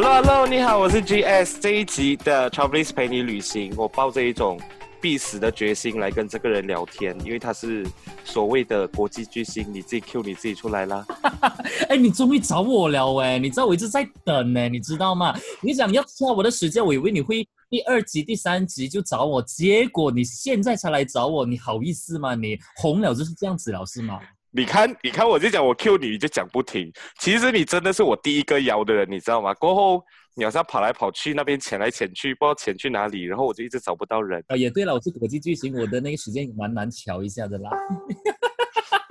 Hello Hello，你好，我是 GS。这一集的 Travelist 陪你旅行，我抱着一种必死的决心来跟这个人聊天，因为他是所谓的国际巨星，你自己 Q 你自己出来啦。哎，你终于找我了哎，你知道我一直在等呢，你知道吗？你想要拖我的时间，我以为你会第二集、第三集就找我，结果你现在才来找我，你好意思吗？你红了就是这样子了是吗？你看，你看，我就讲我 Q 你，你就讲不停。其实你真的是我第一个邀的人，你知道吗？过后你好像跑来跑去那边潜来潜去，不知道潜去哪里，然后我就一直找不到人。啊，也对了，我是国际巨星，我的那个时间蛮难调一下的啦。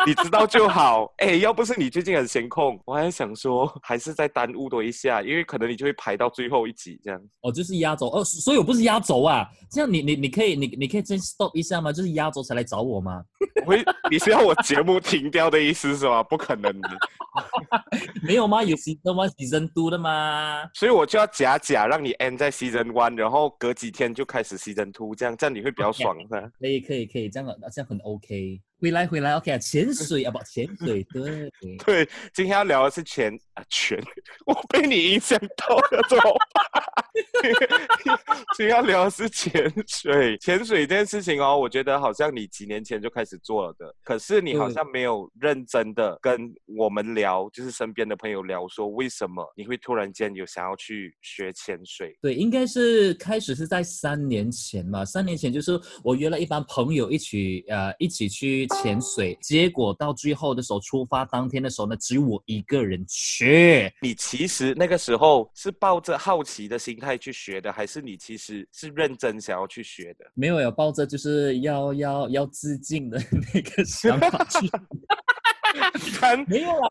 你知道就好，哎，要不是你最近很闲空，我还想说还是再耽误多一下，因为可能你就会排到最后一集这样。哦，就是压轴哦，所以我不是压轴啊，这样你你你可以你你可以先 stop 一下吗？就是压轴才来找我吗？我会，你是要我节目停掉的意思是吧？不可能的，没有吗？有 season one season two 的吗？所以我就要假假让你 end 在 season one，然后隔几天就开始 season two，这样这样你会比较爽是吧？可以可以可以，这样这样很 OK。回来回来，OK 啊，潜水啊不，潜水，对 对，今天要聊的是潜啊潜，我被你影响到了，怎么办？今天要聊的是潜水，潜水这件事情哦，我觉得好像你几年前就开始做了的，可是你好像没有认真的跟我们聊，就是身边的朋友聊，说为什么你会突然间有想要去学潜水？对，应该是开始是在三年前嘛，三年前就是我约了一帮朋友一起呃一起去。潜水，结果到最后的时候，出发当天的时候呢，只有我一个人去。你其实那个时候是抱着好奇的心态去学的，还是你其实是认真想要去学的？没有，有抱着就是要要要自尽的 那个想法去。没有啊。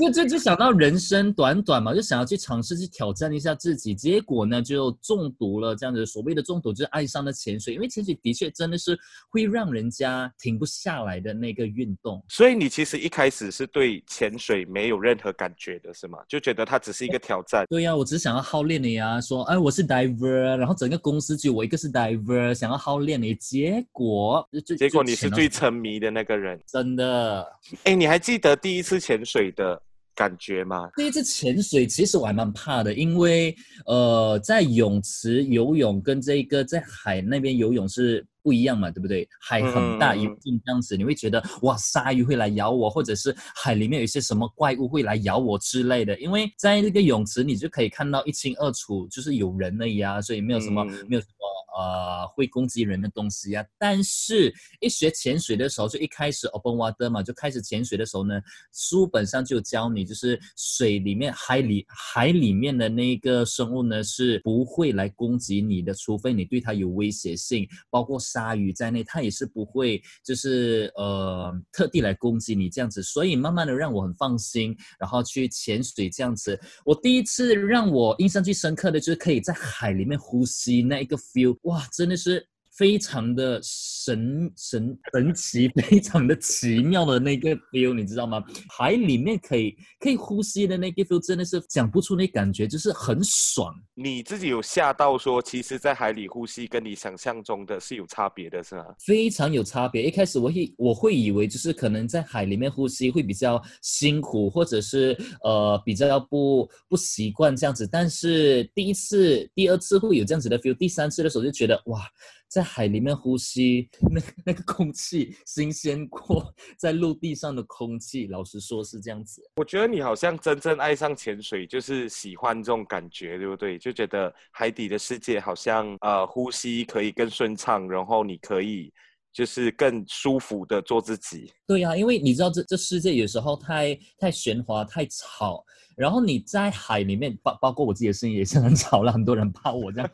就就就想到人生短短嘛，就想要去尝试去挑战一下自己，结果呢就中毒了。这样子所谓的中毒，就是爱上了潜水。因为潜水的确真的是会让人家停不下来的那个运动。所以你其实一开始是对潜水没有任何感觉的，是吗？就觉得它只是一个挑战。对呀、啊，我只是想要好练你呀。说，哎，我是 diver，然后整个公司只有我一个是 diver，想要好练你。结果，结果你是最沉迷的那个人，真的。哎，你还记得第一次潜水的感觉吗？第一次潜水，其实我还蛮怕的，因为呃，在泳池游泳跟这个在海那边游泳是不一样嘛，对不对？海很大，一定这样子，你会觉得哇，鲨鱼会来咬我，或者是海里面有一些什么怪物会来咬我之类的。因为在那个泳池，你就可以看到一清二楚，就是有人了呀啊，所以没有什么，嗯、没有什么。呃，会攻击人的东西呀、啊。但是，一学潜水的时候，就一开始 open water 嘛，就开始潜水的时候呢，书本上就教你，就是水里面海里海里面的那个生物呢是不会来攻击你的，除非你对它有威胁性，包括鲨鱼在内，它也是不会就是呃特地来攻击你这样子。所以慢慢的让我很放心，然后去潜水这样子。我第一次让我印象最深刻的就是可以在海里面呼吸那一个 feel。哇，真的是非常的神神神奇，非常的奇妙的那个 feel，你知道吗？海里面可以可以呼吸的那个 feel，真的是讲不出那感觉，就是很爽。你自己有吓到说，其实，在海里呼吸跟你想象中的是有差别的，是吗？非常有差别。一开始我会我会以为就是可能在海里面呼吸会比较辛苦，或者是呃比较不不习惯这样子。但是第一次、第二次会有这样子的 feel，第三次的时候就觉得哇。在海里面呼吸，那那个空气新鲜过在陆地上的空气。老实说，是这样子。我觉得你好像真正爱上潜水，就是喜欢这种感觉，对不对？就觉得海底的世界好像呃，呼吸可以更顺畅，然后你可以就是更舒服的做自己。对呀、啊，因为你知道这这世界有时候太太喧哗、太吵，然后你在海里面，包包括我自己的声音也是很吵了，很多人怕我这样。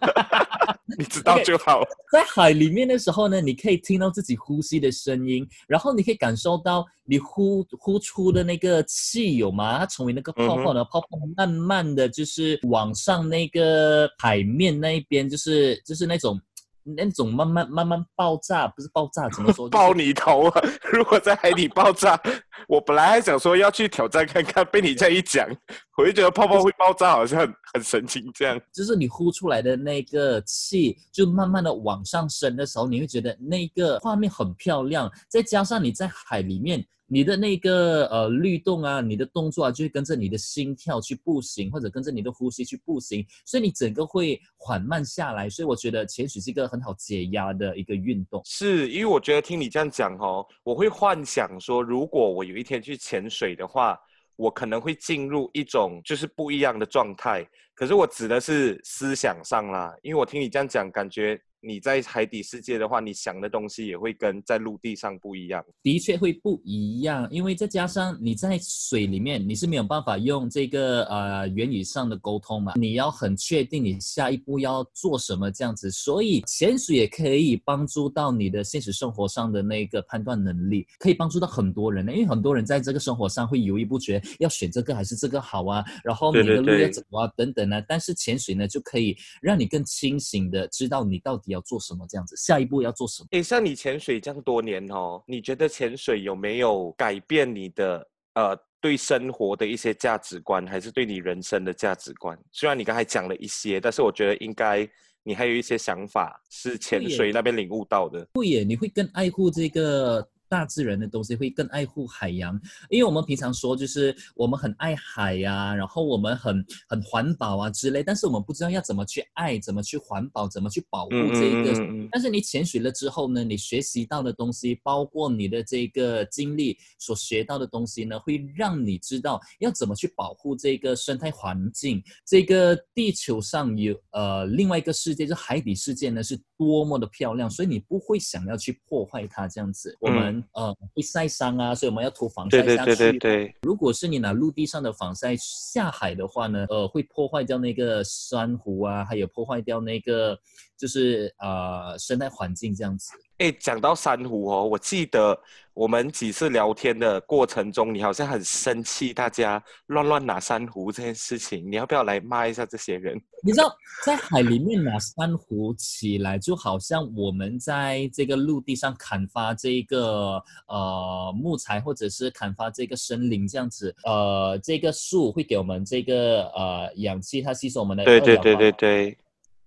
你知道就好。Okay, 在海里面的时候呢，你可以听到自己呼吸的声音，然后你可以感受到你呼呼出的那个气有吗？它成为那个泡泡呢，泡泡慢慢的就是往上那个海面那一边，就是就是那种。那种慢慢慢慢爆炸，不是爆炸，怎么说？爆你头啊！如果在海底爆炸，我本来还想说要去挑战看看，被你这样一讲，我就觉得泡泡会爆炸，好像很很神奇这样。就是你呼出来的那个气，就慢慢的往上升的时候，你会觉得那个画面很漂亮。再加上你在海里面。你的那个呃律动啊，你的动作啊，就会跟着你的心跳去步行，或者跟着你的呼吸去步行，所以你整个会缓慢下来。所以我觉得潜水是一个很好解压的一个运动。是因为我觉得听你这样讲哦，我会幻想说，如果我有一天去潜水的话，我可能会进入一种就是不一样的状态。可是我指的是思想上啦，因为我听你这样讲，感觉。你在海底世界的话，你想的东西也会跟在陆地上不一样。的确会不一样，因为再加上你在水里面，你是没有办法用这个呃言语上的沟通嘛。你要很确定你下一步要做什么这样子，所以潜水也可以帮助到你的现实生活上的那个判断能力，可以帮助到很多人呢。因为很多人在这个生活上会犹豫不决，要选这个还是这个好啊，然后你的路要走啊等等啊。但是潜水呢，就可以让你更清醒的知道你到底。要做什么？这样子，下一步要做什么？诶，像你潜水这样多年哦，你觉得潜水有没有改变你的呃对生活的一些价值观，还是对你人生的价值观？虽然你刚才讲了一些，但是我觉得应该你还有一些想法是潜水那边领悟到的。会耶，你会更爱护这个。大自然的东西会更爱护海洋，因为我们平常说就是我们很爱海呀、啊，然后我们很很环保啊之类，但是我们不知道要怎么去爱，怎么去环保，怎么去保护这一个。嗯嗯嗯、但是你潜水了之后呢，你学习到的东西，包括你的这个经历所学到的东西呢，会让你知道要怎么去保护这个生态环境。这个地球上有呃另外一个世界，就海底世界呢，是多么的漂亮，所以你不会想要去破坏它这样子。我们。呃，会晒伤啊，所以我们要涂防晒下去。对对对对对。如果是你拿陆地上的防晒下海的话呢，呃，会破坏掉那个珊瑚啊，还有破坏掉那个就是呃生态环境这样子。哎，讲到珊瑚哦，我记得我们几次聊天的过程中，你好像很生气，大家乱乱拿珊瑚这件事情，你要不要来骂一下这些人？你知道，在海里面拿珊瑚起来，就好像我们在这个陆地上砍伐这个呃木材，或者是砍伐这个森林这样子。呃，这个树会给我们这个呃氧气，它吸收我们的。对对对对对。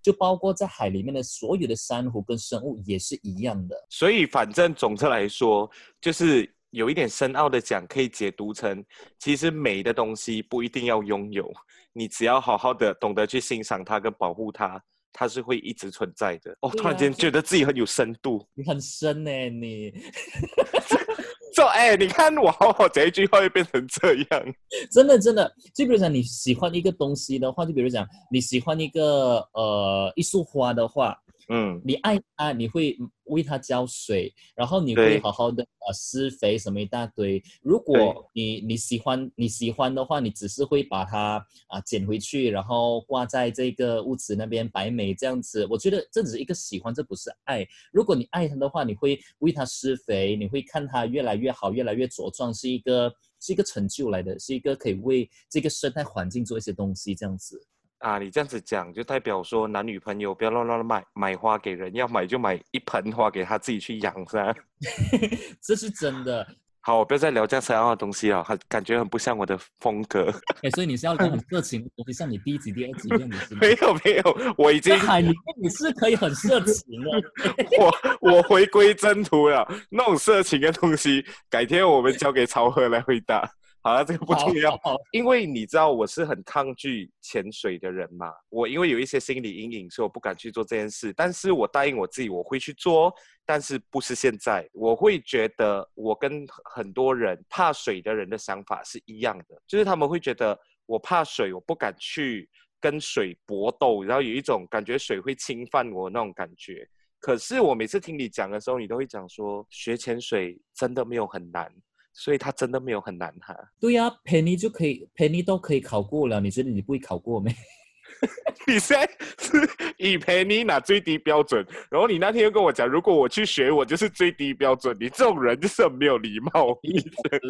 就包括在海里面的所有的珊瑚跟生物也是一样的，所以反正总之来说，就是有一点深奥的讲，可以解读成，其实美的东西不一定要拥有，你只要好好的懂得去欣赏它跟保护它，它是会一直存在的。哦，突然间觉得自己很有深度，你很深呢，你。说哎，你看我好好这一句话又变成这样，真的真的。就比如讲你喜欢一个东西的话，就比如讲你喜欢一个呃一束花的话。嗯，你爱它，你会为它浇水，然后你会好好的呃施肥什么一大堆。如果你你喜欢你喜欢的话，你只是会把它啊捡回去，然后挂在这个屋子那边摆美这样子。我觉得这只是一个喜欢，这不是爱。如果你爱它的话，你会为它施肥，你会看它越来越好，越来越茁壮，是一个是一个成就来的，是一个可以为这个生态环境做一些东西这样子。啊，你这样子讲就代表说男女朋友不要乱乱买买花给人，要买就买一盆花给他自己去养，是吧？这是真的。好，我不要再聊这样深奥的东西了，很感觉很不像我的风格。哎、欸，所以你是要聊很色情的东西，像你第一集、第二集一样子？没有没有，我已经海里面你是可以很色情的。我我回归正途了，那种色情的东西，改天我们交给曹和来回答。好了，这个不重要，因为你知道我是很抗拒潜水的人嘛。我因为有一些心理阴影，所以我不敢去做这件事。但是我答应我自己，我会去做，但是不是现在。我会觉得我跟很多人怕水的人的想法是一样的，就是他们会觉得我怕水，我不敢去跟水搏斗，然后有一种感觉水会侵犯我那种感觉。可是我每次听你讲的时候，你都会讲说学潜水真的没有很难。所以他真的没有很难哈。对呀、啊，Penny 就可以，Penny 都可以考过了。你觉得你不会考过没？你现在是以 Penny 拿最低标准，然后你那天又跟我讲，如果我去学，我就是最低标准。你这种人就是很没有礼貌。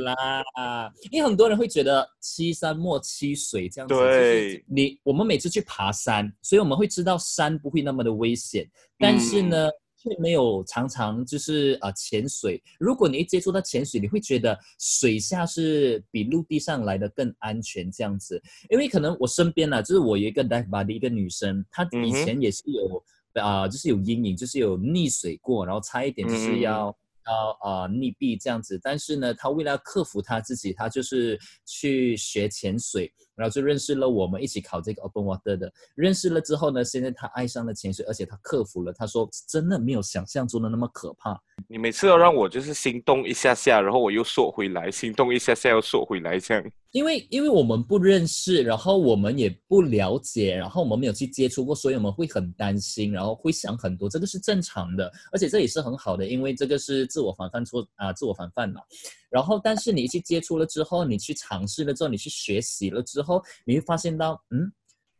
啦，因为很多人会觉得欺山莫欺水这样子。对，你我们每次去爬山，所以我们会知道山不会那么的危险，但是呢。嗯却没有常常就是啊潜水。如果你一接触到潜水，你会觉得水下是比陆地上来的更安全这样子。因为可能我身边呢、啊，就是我有一个 dive buddy 一个女生，她以前也是有啊、嗯呃，就是有阴影，就是有溺水过，然后差一点就是要较呃溺毙这样子，但是呢，他为了克服他自己，他就是去学潜水。然后就认识了我们一起考这个 Open Water 的，认识了之后呢，现在他爱上了潜水，而且他克服了。他说真的没有想象中的那么可怕。你每次都让我就是心动一下下，然后我又缩回来，心动一下下又缩回来这样。因为因为我们不认识，然后我们也不了解，然后我们没有去接触过，所以我们会很担心，然后会想很多，这个是正常的，而且这也是很好的，因为这个是自我防范措啊，自我防范嘛。然后，但是你去接触了之后，你去尝试了之后，你去学习了之后，你会发现到，嗯，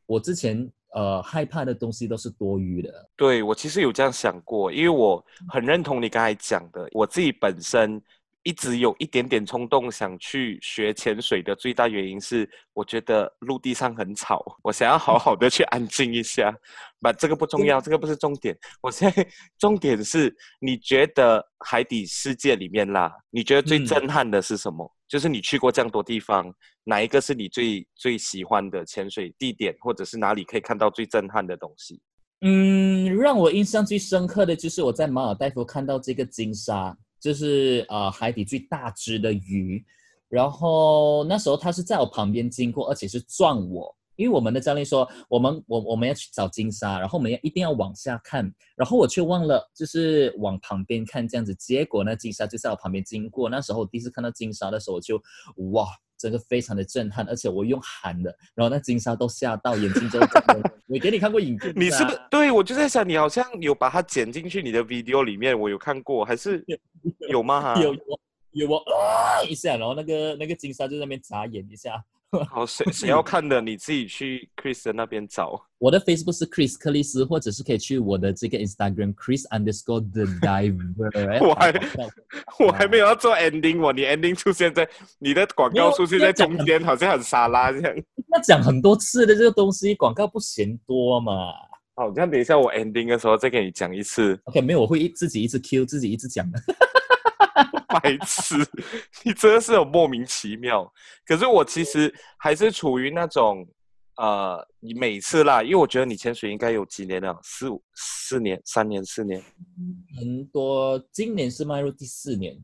我之前呃害怕的东西都是多余的。对，我其实有这样想过，因为我很认同你刚才讲的，我自己本身。一直有一点点冲动想去学潜水的最大原因是，我觉得陆地上很吵，我想要好好的去安静一下。把这个不重要，这个不是重点。我现在重点是，你觉得海底世界里面啦，你觉得最震撼的是什么？嗯、就是你去过这样多地方，哪一个是你最最喜欢的潜水地点，或者是哪里可以看到最震撼的东西？嗯，让我印象最深刻的就是我在马尔代夫看到这个金鲨。就是呃海底最大只的鱼，然后那时候他是在我旁边经过，而且是撞我，因为我们的教练说我们我我们要去找金沙，然后我们要一定要往下看，然后我却忘了就是往旁边看这样子，结果呢金沙就在我旁边经过，那时候我第一次看到金沙的时候，我就哇。真的非常的震撼，而且我用喊的，然后那金沙都吓到，眼睛都。我给你看过影片，你是不是？对，我就在想，你好像有把它剪进去你的 video 里面，我有看过，还是 有吗？有有有我啊一下，然后那个那个金沙就在那边眨眼一下。好，谁 谁要看的，你自己去 Chris 的那边找。我的 Facebook 是 Chris 克里斯，或者是可以去我的这个 Instagram Chris underscore the diver。我还我还没有要做 ending，我你 ending 出现在你的广告出现在中间，好像很沙拉这样。要讲很多次的这个东西，广告不嫌多嘛？好，这样等一下我 ending 的时候再给你讲一次。OK，没有，我会一自己一直 Q，自己一直讲的。白痴，你真的是有莫名其妙。可是我其实还是处于那种，呃，你每次啦，因为我觉得你潜水应该有几年了，四五四年、三年、四年，很多。今年是迈入第四年。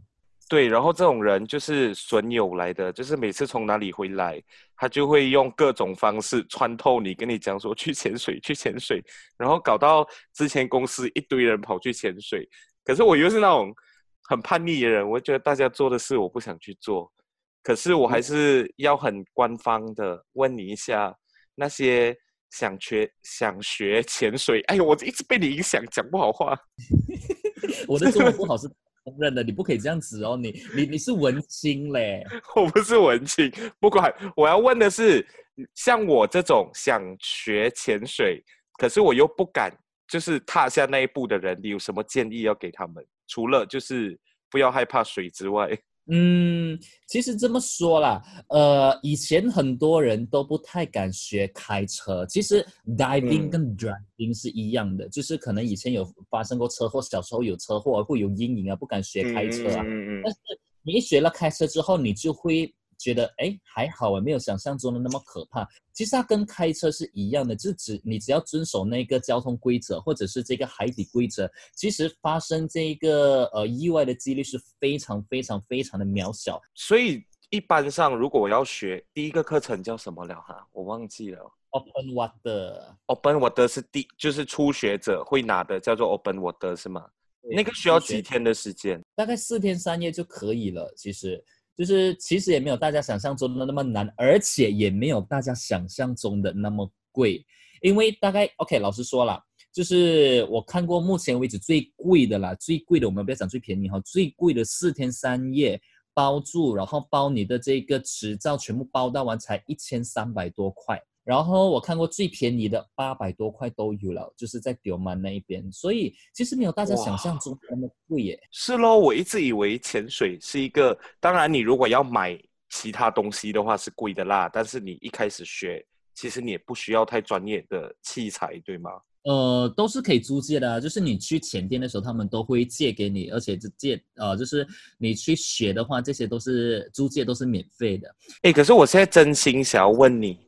对，然后这种人就是损友来的，就是每次从哪里回来，他就会用各种方式穿透你，跟你讲说去潜水，去潜水，然后搞到之前公司一堆人跑去潜水。可是我又是那种。很叛逆的人，我觉得大家做的事我不想去做，可是我还是要很官方的问你一下，那些想学想学潜水，哎呦，我一直被你影响，讲不好话。我的中文不好是公认的，你不可以这样子哦，你你你是文青嘞，我不是文青，不管，我要问的是，像我这种想学潜水，可是我又不敢，就是踏下那一步的人，你有什么建议要给他们？除了就是不要害怕水之外，嗯，其实这么说啦，呃，以前很多人都不太敢学开车。其实 diving 跟 driving 是一样的，嗯、就是可能以前有发生过车祸，小时候有车祸会有阴影啊，不敢学开车啊。嗯嗯。但是你一学了开车之后，你就会。觉得哎还好啊，没有想象中的那么可怕。其实它跟开车是一样的，就只你只要遵守那个交通规则或者是这个海底规则，其实发生这个呃意外的几率是非常非常非常的渺小。所以一般上，如果我要学第一个课程叫什么了哈？我忘记了。Open Water。Open Water 是第就是初学者会拿的，叫做 Open Water 是吗？那个需要几天的时间？大概四天三夜就可以了。其实。就是其实也没有大家想象中的那么难，而且也没有大家想象中的那么贵。因为大概 OK，老师说了，就是我看过目前为止最贵的啦，最贵的我们不要讲最便宜哈，最贵的四天三夜包住，然后包你的这个执照全部包到完才一千三百多块。然后我看过最便宜的八百多块都有了，就是在刁曼那一边，所以其实没有大家想象中那么贵耶。是咯，我一直以为潜水是一个，当然你如果要买其他东西的话是贵的啦，但是你一开始学，其实你也不需要太专业的器材，对吗？呃，都是可以租借的啊，就是你去潜店的时候，他们都会借给你，而且这借呃，就是你去学的话，这些都是租借都是免费的。哎，可是我现在真心想要问你。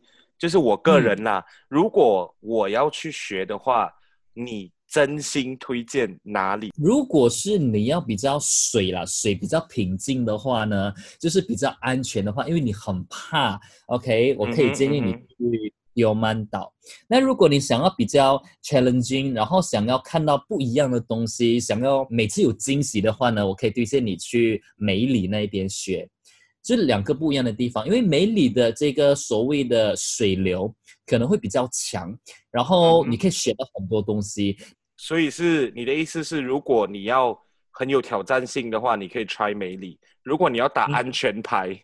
就是我个人啦，嗯、如果我要去学的话，你真心推荐哪里？如果是你要比较水啦，水比较平静的话呢，就是比较安全的话，因为你很怕，OK，我可以建议你去刁曼岛。嗯、那如果你想要比较 challenging，然后想要看到不一样的东西，想要每次有惊喜的话呢，我可以推荐你去美里那边学。这两个不一样的地方，因为梅里的这个所谓的水流可能会比较强，然后你可以学到很多东西。嗯、所以是你的意思是，如果你要很有挑战性的话，你可以 try 梅里；如果你要打安全牌。嗯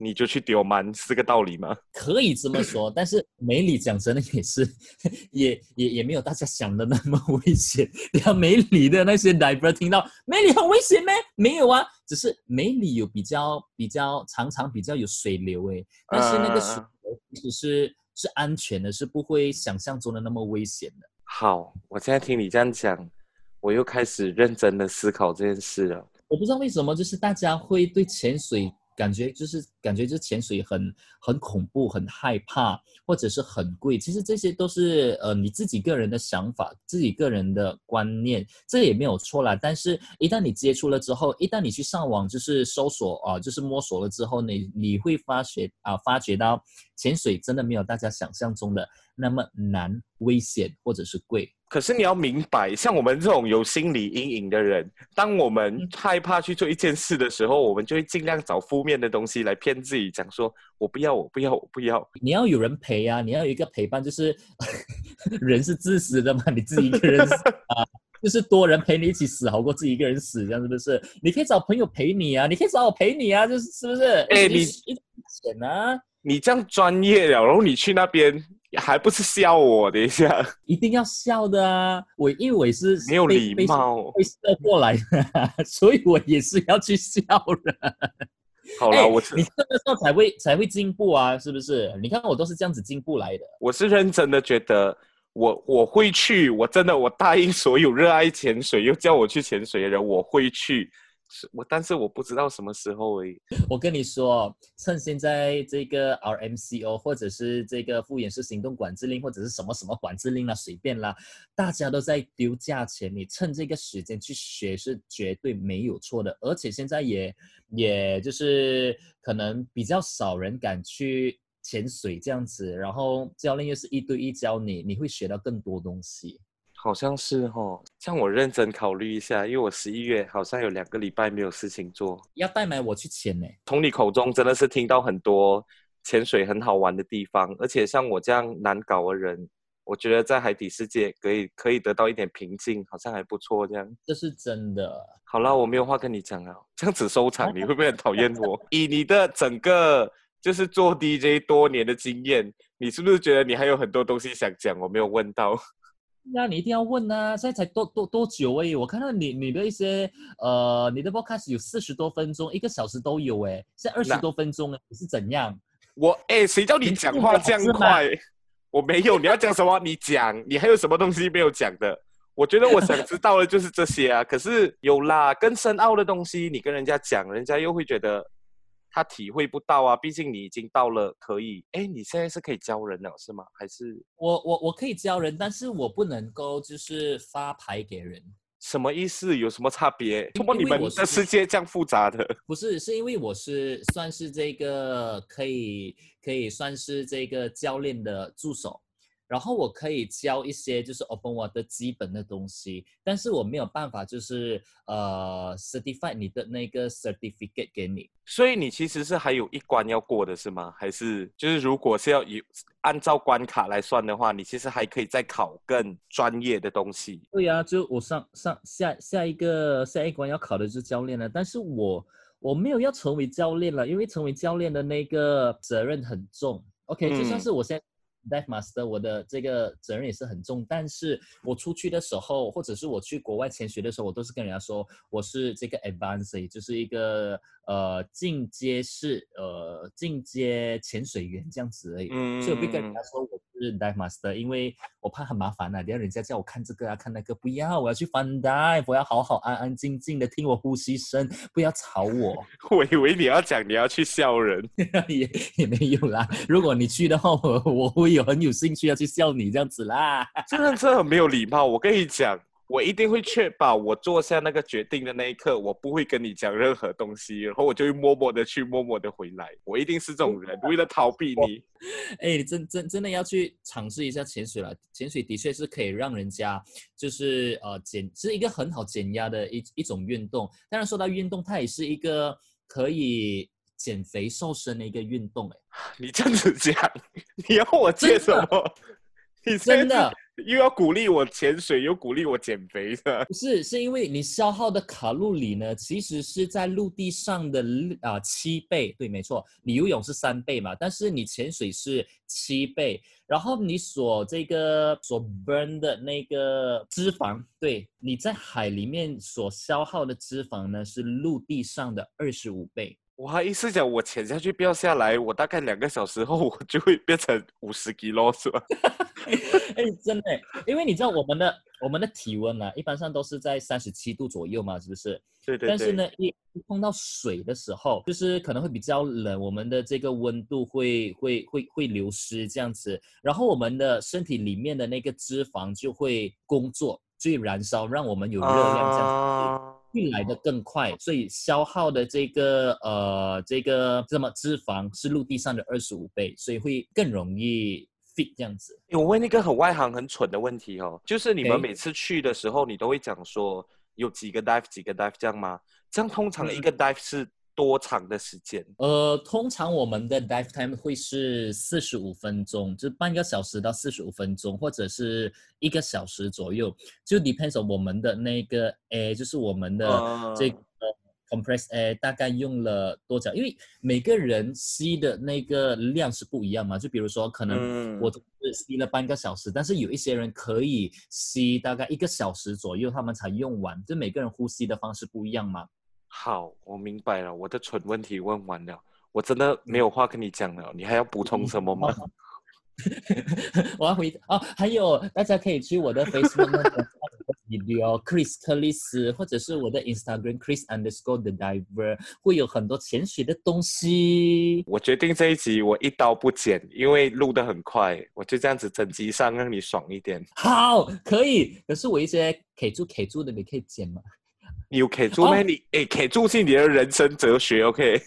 你就去刁蛮，是个道理吗？可以这么说，但是梅里讲真的也是，也也也没有大家想的那么危险。你看梅里的那些 diver 听到梅里很危险咩？没有啊，只是梅里有比较比较常常比较有水流诶，但是那个水流其实是是安全的，是不会想象中的那么危险的。好，我现在听你这样讲，我又开始认真的思考这件事了。我不知道为什么，就是大家会对潜水。感觉就是感觉，就是潜水很很恐怖，很害怕，或者是很贵。其实这些都是呃你自己个人的想法，自己个人的观念，这也没有错啦。但是，一旦你接触了之后，一旦你去上网就是搜索啊，就是摸索了之后，你你会发觉啊，发觉到潜水真的没有大家想象中的那么难、危险或者是贵。可是你要明白，像我们这种有心理阴影的人，当我们害怕去做一件事的时候，我们就会尽量找负面的东西来骗自己，讲说“我不要，我不要，我不要”。你要有人陪啊，你要有一个陪伴，就是 人是自私的嘛，你自己一个人死啊，就是多人陪你一起死，好过自己一个人死，这样是不是？你可以找朋友陪你啊，你可以找我陪你啊，就是是不是？哎，你钱啊，你这样专业了，然后你去那边。还不是笑我？等一下，一定要笑的啊！我因为我也是没有礼貌，被射过来的，所以我也是要去笑的。好了，我是你这个时候才会才会进步啊，是不是？你看我都是这样子进步来的。我是认真的，觉得我我会去，我真的我答应所有热爱潜水又叫我去潜水的人，我会去。我，但是我不知道什么时候而已。我跟你说，趁现在这个 RMCO 或者是这个复眼式行动管制令，或者是什么什么管制令啦，随便啦，大家都在丢价钱，你趁这个时间去学是绝对没有错的。而且现在也也就是可能比较少人敢去潜水这样子，然后教练又是一对一教你，你会学到更多东西。好像是哦，像我认真考虑一下，因为我十一月好像有两个礼拜没有事情做，要带埋我去潜呢。从你口中真的是听到很多潜水很好玩的地方，而且像我这样难搞的人，我觉得在海底世界可以可以得到一点平静，好像还不错。这样，这是真的。好了，我没有话跟你讲了，这样子收场，你会不会很讨厌我？以你的整个就是做 DJ 多年的经验，你是不是觉得你还有很多东西想讲，我没有问到？那你一定要问啊！现在才多多多久而已，我看到你你的一些呃，你的 podcast 有四十多分钟，一个小时都有哎，现在二十多分钟了，你是怎样？我哎，谁叫你讲话这样快？我没有，你要讲什么？你讲，你还有什么东西没有讲的？我觉得我想知道的就是这些啊。可是有啦，更深奥的东西，你跟人家讲，人家又会觉得。他体会不到啊，毕竟你已经到了可以。哎，你现在是可以教人了是吗？还是我我我可以教人，但是我不能够就是发牌给人。什么意思？有什么差别？怎么你们的世界这样复杂的？不是，是因为我是算是这个可以可以算是这个教练的助手。然后我可以教一些就是 open water 基本的东西，但是我没有办法就是呃 certify 你的那个 certificate 给你。所以你其实是还有一关要过的是吗？还是就是如果是要以按照关卡来算的话，你其实还可以再考更专业的东西。对呀、啊，就我上上下下一个下一关要考的就是教练了，但是我我没有要成为教练了，因为成为教练的那个责任很重。OK，就算是我现在。Dive Master，我的这个责任也是很重，但是我出去的时候，或者是我去国外潜水的时候，我都是跟人家说我是这个 Advanced，就是一个呃进阶式呃进阶潜水员这样子而已，嗯、所以我不跟人家说我。是 dive master，因为我怕很麻烦啊，等下人家叫我看这个啊，看那个，不要，我要去 fun dive，我要好好安安静静的听我呼吸声，不要吵我。我以为你要讲你要去笑人，也也没有啦。如果你去的话，我我会有很有兴趣要去笑你这样子啦。真的真的很没有礼貌。我跟你讲，我一定会确保我做下那个决定的那一刻，我不会跟你讲任何东西，然后我就会默默的去，默默的回来。我一定是这种人，为了逃避你。哎，你真真真的要去尝试一下潜水了。潜水的确是可以让人家就是呃减，是一个很好减压的一一种运动。当然说到运动，它也是一个可以减肥瘦身的一个运动。哎，你这样子讲，你要我接什么？你真的。又要鼓励我潜水，又鼓励我减肥的，不是？是因为你消耗的卡路里呢，其实是在陆地上的啊、七倍。对，没错，你游泳是三倍嘛，但是你潜水是七倍。然后你所这个所 burn 的那个脂肪，对，你在海里面所消耗的脂肪呢，是陆地上的二十五倍。我还意思讲，我潜下去掉下来，我大概两个小时后，我就会变成五十 kg 是吧？哎，真的，因为你知道我们的我们的体温啊，一般上都是在三十七度左右嘛，是不是？对对对。但是呢，一碰到水的时候，就是可能会比较冷，我们的这个温度会会会会流失这样子，然后我们的身体里面的那个脂肪就会工作，去燃烧，让我们有热量这样子。Uh 运来的更快，所以消耗的这个呃这个什么脂肪是陆地上的二十五倍，所以会更容易 fit 这样子。我问一个很外行、很蠢的问题哦，就是你们每次去的时候，你都会讲说有几个 dive 几个 dive 这样吗？这样通常一个 dive 是？多长的时间？呃，通常我们的 dive time 会是四十五分钟，就半个小时到四十五分钟，或者是一个小时左右，就 depends on 我们的那个 air，就是我们的这个 compressed air 大概用了多久？因为每个人吸的那个量是不一样嘛，就比如说可能我是吸了半个小时，但是有一些人可以吸大概一个小时左右，他们才用完，就每个人呼吸的方式不一样嘛。好，我明白了。我的蠢问题问完了，我真的没有话跟你讲了。你还要补充什么吗？我要回哦，还有大家可以去我的 Facebook 那个 video Chris 克里斯，或者是我的 Instagram Chris underscore the diver，会有很多潜水的东西。我决定这一集我一刀不剪，因为录得很快，我就这样子整集上让你爽一点。好，可以。可是我一些 K 住 K 住的，你可以剪吗？你有 K 住吗？你哎，K 住是你的人生哲学，OK？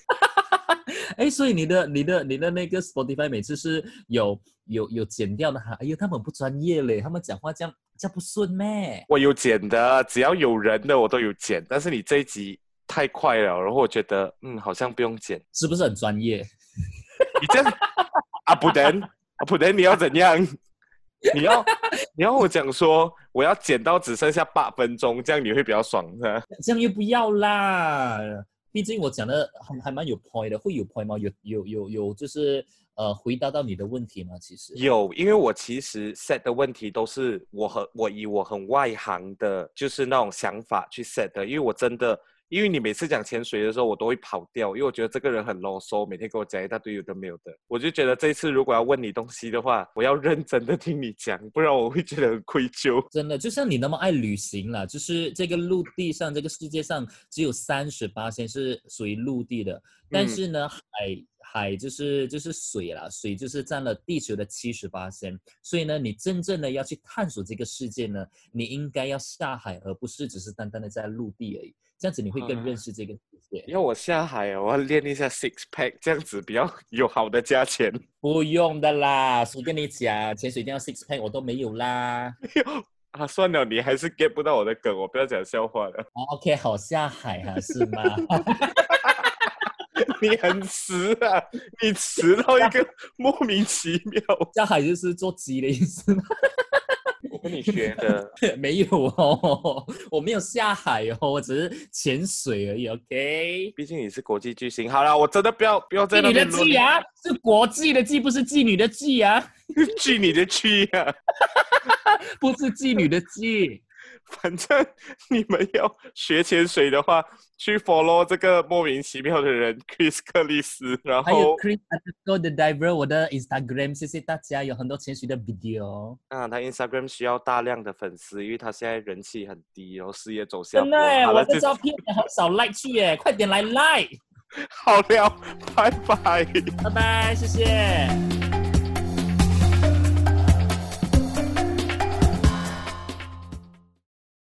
哎，所以你的、你的、你的那个 Spotify 每次是有有有剪掉的哈？哎呦，他们不专业嘞，他们讲话这样这样不顺咩？我有剪的，只要有人的我都有剪，但是你这一集太快了，然后我觉得嗯，好像不用剪，是不是很专业？你这啊不等啊不等，你要怎样？你要你要我讲说，我要剪到只剩下八分钟，这样你会比较爽是吧？这样又不要啦，毕竟我讲的还还蛮有 point 的，会有 point 吗？有有有有，就是呃回答到你的问题吗？其实有，因为我其实 set 的问题都是我很我以我很外行的，就是那种想法去 set 的，因为我真的。因为你每次讲潜水的时候，我都会跑掉，因为我觉得这个人很啰嗦，每天跟我讲一大堆有的没有的。我就觉得这一次如果要问你东西的话，我要认真的听你讲，不然我会觉得很愧疚。真的，就像你那么爱旅行啦，就是这个陆地上，这个世界上只有三十八仙是属于陆地的，但是呢，嗯、海海就是就是水啦，水就是占了地球的七十八仙。所以呢，你真正的要去探索这个世界呢，你应该要下海，而不是只是单单的在陆地而已。这样子你会更认识这个世界。要我下海啊，我要练一下 six pack，这样子比较 有好的价钱。不用的啦，谁跟你讲潜水一定要 six pack，我都没有啦。啊，算了，你还是 get 不到我的梗，我不要讲笑话了。哦、OK，好下海啊，是吗？你很迟啊，你迟到一个莫名其妙。下海就是做鸡的意思吗？跟你学的没有哦，我没有下海哦，我只是潜水而已。OK，毕竟你是国际巨星。好了，我真的不要不要在那边。妓女的妓啊，是国际的妓，不是妓女的妓啊。妓女的妓啊，不是妓女的妓。反正你们要学潜水的话，去 follow 这个莫名其妙的人 Chris 克里斯，然后还有 Chris underscore the diver 我的 Instagram，谢谢大家，有很多潜水的 video。啊，他 Instagram 需要大量的粉丝，因为他现在人气很低，然后事业走向。真的，我的照片很少 like 去耶，快点来 like。好了，拜拜，拜拜，谢谢。